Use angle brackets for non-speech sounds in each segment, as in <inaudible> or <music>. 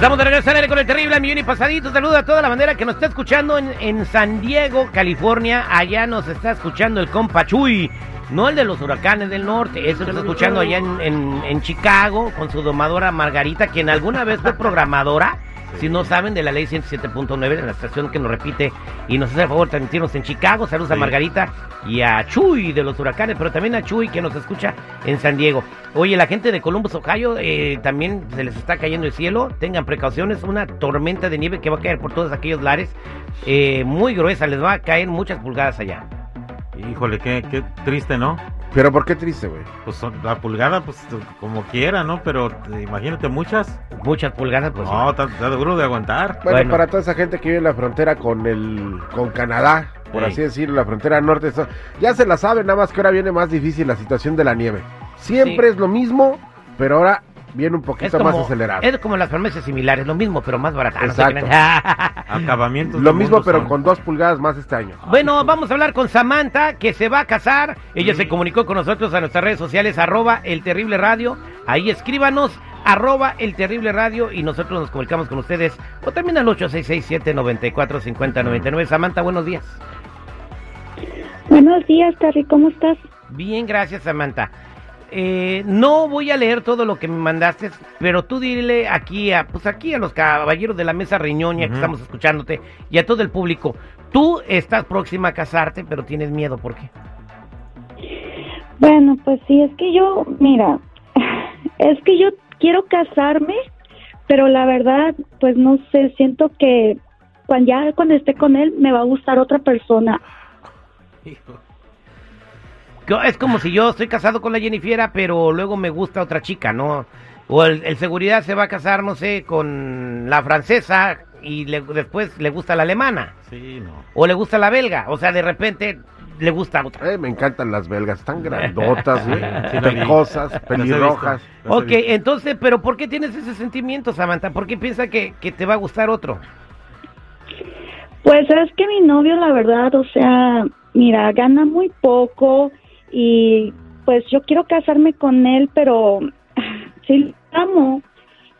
Estamos de regreso aire con el terrible millón y pasadito. Saludo a toda la bandera que nos está escuchando en, en San Diego, California. Allá nos está escuchando el compa Chuy, no el de los huracanes del norte. Eso nos está escuchando allá en, en- en Chicago con su domadora Margarita, quien alguna vez fue programadora. Si no saben de la ley 107.9 de la estación que nos repite y nos hace el favor de transmitirnos en Chicago. Saludos a. Margarita y a Chuy de los huracanes, pero también a Chuy que nos escucha en San Diego. Oye, la gente de Columbus, Ohio, eh, también se les está cayendo el cielo. Tengan precauciones, una tormenta de nieve que va a caer por todos aquellos lares. eh, muy gruesa, les va a caer muchas pulgadas allá. Híjole, qué, qué triste, ¿no? Pero ¿por qué triste, güey? Pues son- la pulgada, pues como quiera, ¿no? Pero imagínate muchas. Muchas pulgadas, pues. no, está, está duro de aguantar. Bueno, Bueno. para toda esa gente que vive en la frontera con el con Canadá, por así decirlo, la frontera norte, ya se la sabe, nada más que ahora viene más difícil la situación de la nieve. Siempre Sí. es lo mismo, pero ahora viene un poquito como, más acelerado. es como las farmacias similares, lo mismo, pero más baratas. no se Exacto. <laughs> Acabamientos. Lo mismo, pero son. con dos pulgadas más este año. Bueno, vamos a hablar con Samantha, que se va a casar. Ella se comunicó con nosotros a nuestras redes sociales, arroba el terrible radio. Ahí escríbanos, arroba el terrible radio, y nosotros nos comunicamos con ustedes. O también al 8667-945099. Samantha, buenos días. Buenos días, Terry, ¿cómo estás? Bien, gracias, Samantha. Eh, no voy a leer todo lo que me mandaste, pero tú dile aquí a, pues aquí a los caballeros de la mesa riñoña que Ujú. estamos escuchándote y a todo el público. Tú estás próxima a casarte, pero tienes miedo, ¿por qué? Bueno, pues sí, es que yo, mira, <laughs> es que yo quiero casarme, pero la verdad, pues no sé, siento que cuando ya cuando esté con él me va a gustar otra persona. Es como si yo estoy casado con la Jennifiera, pero luego me gusta otra chica, ¿no? O el, el seguridad se va a casar, no sé, con la francesa y le- después le gusta la alemana. Sí, no. O le gusta la belga. O sea, de repente le gusta otra. Eh, me encantan las belgas, están <laughs> grandotas, pecosas, he pelirrojas. Ok, entonces, pero ¿por qué tienes ese sentimiento, Samantha? ¿Por qué piensas que, que te va a gustar otro? Pues es que mi novio, la verdad, o sea, mira, gana muy poco y pues yo quiero casarme con él, pero <sighs> sí amo,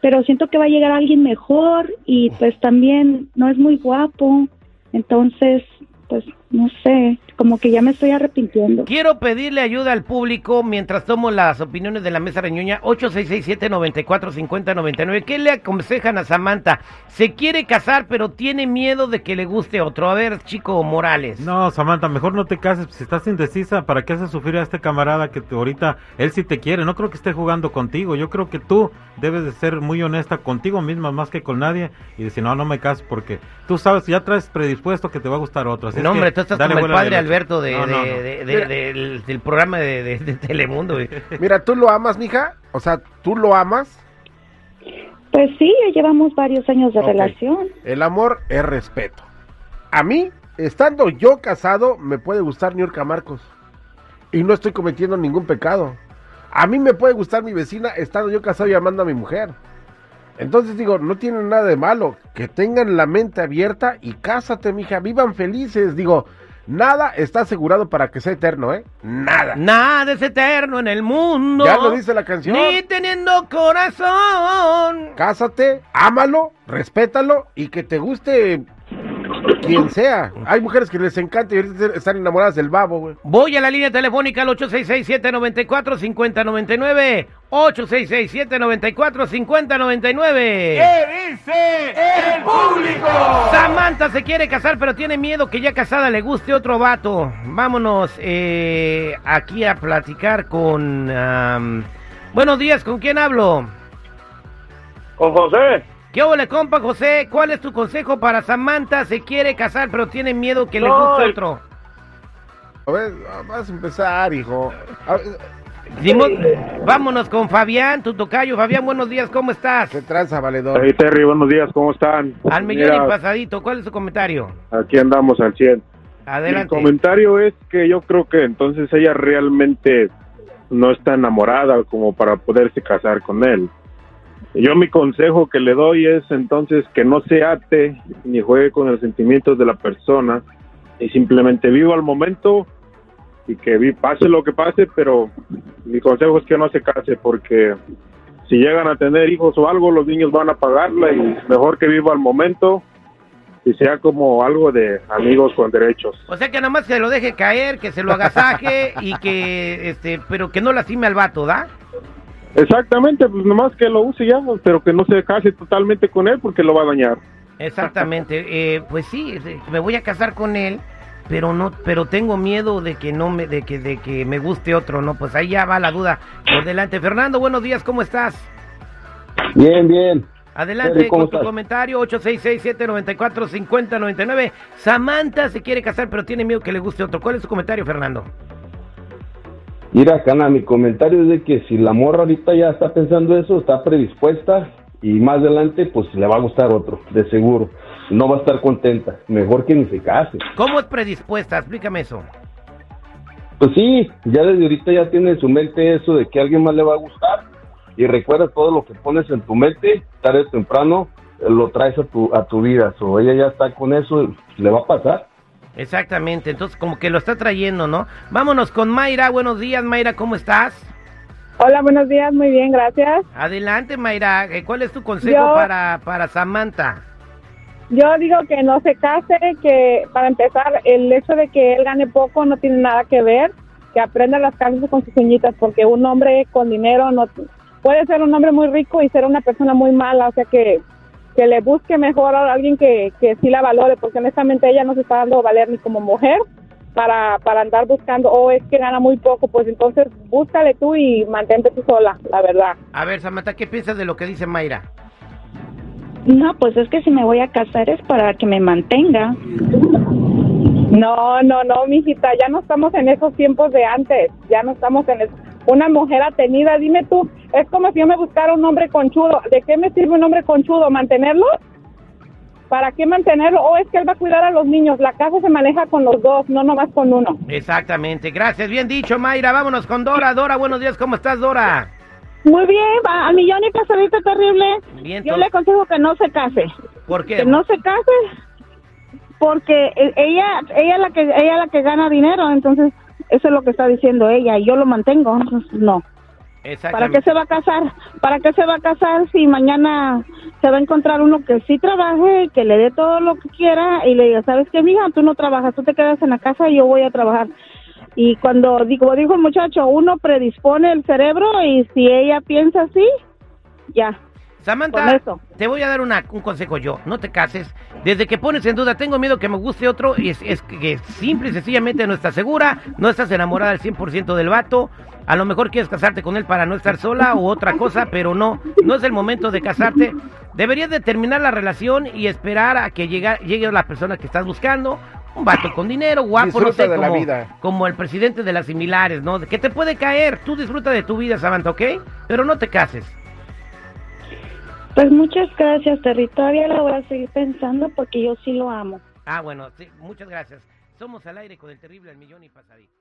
pero siento que va a llegar alguien mejor y pues también no es muy guapo, entonces, pues no sé, como que ya me estoy arrepintiendo. Quiero pedirle ayuda al público mientras tomo las opiniones de la mesa reñoña 8667-945099. ¿Qué le aconsejan a Samantha? Se quiere casar, pero tiene miedo de que le guste otro. A ver, chico Morales. No, Samantha, mejor no te cases. Si estás indecisa, ¿para qué haces sufrir a este camarada que te- ahorita él sí te quiere? No creo que esté jugando contigo. Yo creo que tú debes de ser muy honesta contigo misma más que con nadie y decir, no, no me caso porque tú sabes, ya traes predispuesto que te va a gustar otro. Así es No, hombre, que tú estás como el padre hilacha. Alberto de, No, no, de- no. de- de- Mira. del, del programa de, de- de Telemundo. güey. Mira, ¿tú lo amas, mija? O sea, ¿tú lo amas? Pues sí, ya llevamos varios años de relación. El amor es respeto. A mí, estando yo casado, me puede gustar Niurka Marcos. Y no estoy cometiendo ningún pecado. A mí me puede gustar mi vecina estando yo casado y amando a mi mujer. Entonces digo, no tienen nada de malo. Que tengan la mente abierta y cásate, mija. Vivan felices. Digo, nada está asegurado para que sea eterno, ¿eh? Nada. Nada es eterno en el mundo. Ya lo dice la canción. Ni teniendo corazón. Cásate, ámalo, respétalo y que te guste quien sea. Hay mujeres que les encanta y ahorita están enamoradas del babo, güey. Voy a la línea telefónica al 866-794-5099. 866-794-5099. ¿Qué dice el público? Samantha se quiere casar, pero tiene miedo que ya casada le guste otro vato. Vámonos eh, aquí a platicar con... am, buenos días, ¿con quién hablo? Con José, ¿Qué ole, compa José? ¿Cuál es tu consejo para Samantha? Se quiere casar, pero tiene miedo que le guste otro. A ver, vas a empezar, hijo. A ver, Simón, vámonos con Fabián, tu tocayo. Fabián, buenos días, ¿cómo estás? ¿Qué tranza, valedor? Hey Terry, buenos días, ¿cómo están? Al millón Mira, y pasadito, ¿cuál es su comentario? Aquí andamos al 100. Mi Adelante. comentario es que yo creo que entonces ella realmente no está enamorada como para poderse casar con él. Yo mi consejo que le doy es entonces que no se ate ni juegue con los sentimientos de la persona y simplemente viva al momento y que pase lo que pase, pero mi consejo es que no se case porque si llegan a tener hijos o algo, los niños van a pagarla y mejor que viva al momento y sea como algo de amigos con derechos. O sea que nada más se lo deje caer, que se lo agasaje y que, este, pero que no lastime al vato, ¿da? Exactamente, pues nomás que lo use ya, pero que no se case totalmente con él porque lo va a dañar. Exactamente. Eh, pues sí, me voy a casar con él, pero no, pero tengo miedo de que no me, de que, de que me guste otro, ¿no? Pues ahí ya va la duda por delante. Fernando, buenos días, ¿cómo estás? Bien, bien. Adelante Terry, ¿cómo con tu estás? comentario, 866-794-5099. Samantha se quiere casar, pero tiene miedo que le guste otro. ¿Cuál es su comentario, Fernando? Mira, Cana, mi comentario es de que si la morra ahorita ya está pensando eso, está predispuesta y más adelante pues le va a gustar otro, de seguro. No va a estar contenta. Mejor que ni se case. ¿Cómo es predispuesta? Explícame eso. Pues sí, ya desde ahorita ya tiene en su mente eso de que a alguien más le va a gustar. Y recuerda todo lo que pones en tu mente, tarde o temprano eh, lo traes a tu, a tu vida. O ella ya está con eso, le va a pasar. Exactamente, entonces como que lo está trayendo, ¿no? Vámonos con Mayra, buenos días Mayra, ¿cómo estás? Hola, buenos días, muy bien, gracias. Adelante Mayra, Eh, ¿cuál es tu consejo Yo- para, para Samantha? Yo digo que no se case, que para empezar, el hecho de que él gane poco no tiene nada que ver, que aprenda las casas con sus uñitas, porque un hombre con dinero no puede ser un hombre muy rico y ser una persona muy mala, o sea que que le busque mejor a alguien que, que sí la valore, porque honestamente ella no se está dando a valer ni como mujer para, para andar buscando, o es que gana muy poco, pues entonces búscale tú y mantente tú sola, la verdad. A ver Samantha, ¿qué piensas de lo que dice Mayra? No, pues es que si me voy a casar es para que me mantenga. No, no, no, mijita, ya no estamos en esos tiempos de antes, ya no estamos en es- una mujer atenida. Dime tú, es como si yo me buscara un hombre conchudo. ¿De qué me sirve un hombre conchudo? ¿Mantenerlo? ¿Para qué mantenerlo? O es que él va a cuidar a los niños. La casa se maneja con los dos, no nomás con uno. Exactamente, gracias, bien dicho Mayra, vámonos con Dora. Dora, buenos días, ¿cómo estás Dora? Muy bien, al millón y pasadito terrible. Bien, Yo le aconsejo que no se case. ¿por qué? Que no se case porque e- ella ella es la que ella es la que gana dinero, entonces eso es lo que está diciendo ella y yo lo mantengo, no. ¿Para qué se va a casar? ¿Para qué se va a casar si mañana se va a encontrar uno que sí trabaje, que le dé todo lo que quiera y le diga, ¿sabes qué, mija? Tú no trabajas, tú te quedas en la casa y yo voy a trabajar. Y cuando, digo, dijo el muchacho, uno predispone el cerebro y si ella piensa así, ya. Samantha, te voy a dar una- un consejo yo, no te cases. Desde que pones en duda, tengo miedo que me guste otro, y es, es que simple y sencillamente no estás segura, no estás enamorada al 100% del vato, a lo mejor quieres casarte con él para no estar sola o otra cosa, pero no, no es el momento de casarte. Deberías de terminar la relación y esperar a que llegue, llegue la persona que estás buscando, un vato con dinero, guapo, no sé, de la como, vida. como el presidente de las similares, ¿no? Que te puede caer, tú disfruta de tu vida, Samantha, ¿ok? Pero no te cases. Pues muchas gracias, Terry. Todavía voy a seguir pensando porque yo sí lo amo. Ah, bueno, sí, muchas gracias. Somos al aire con el terrible al millón y pasadito.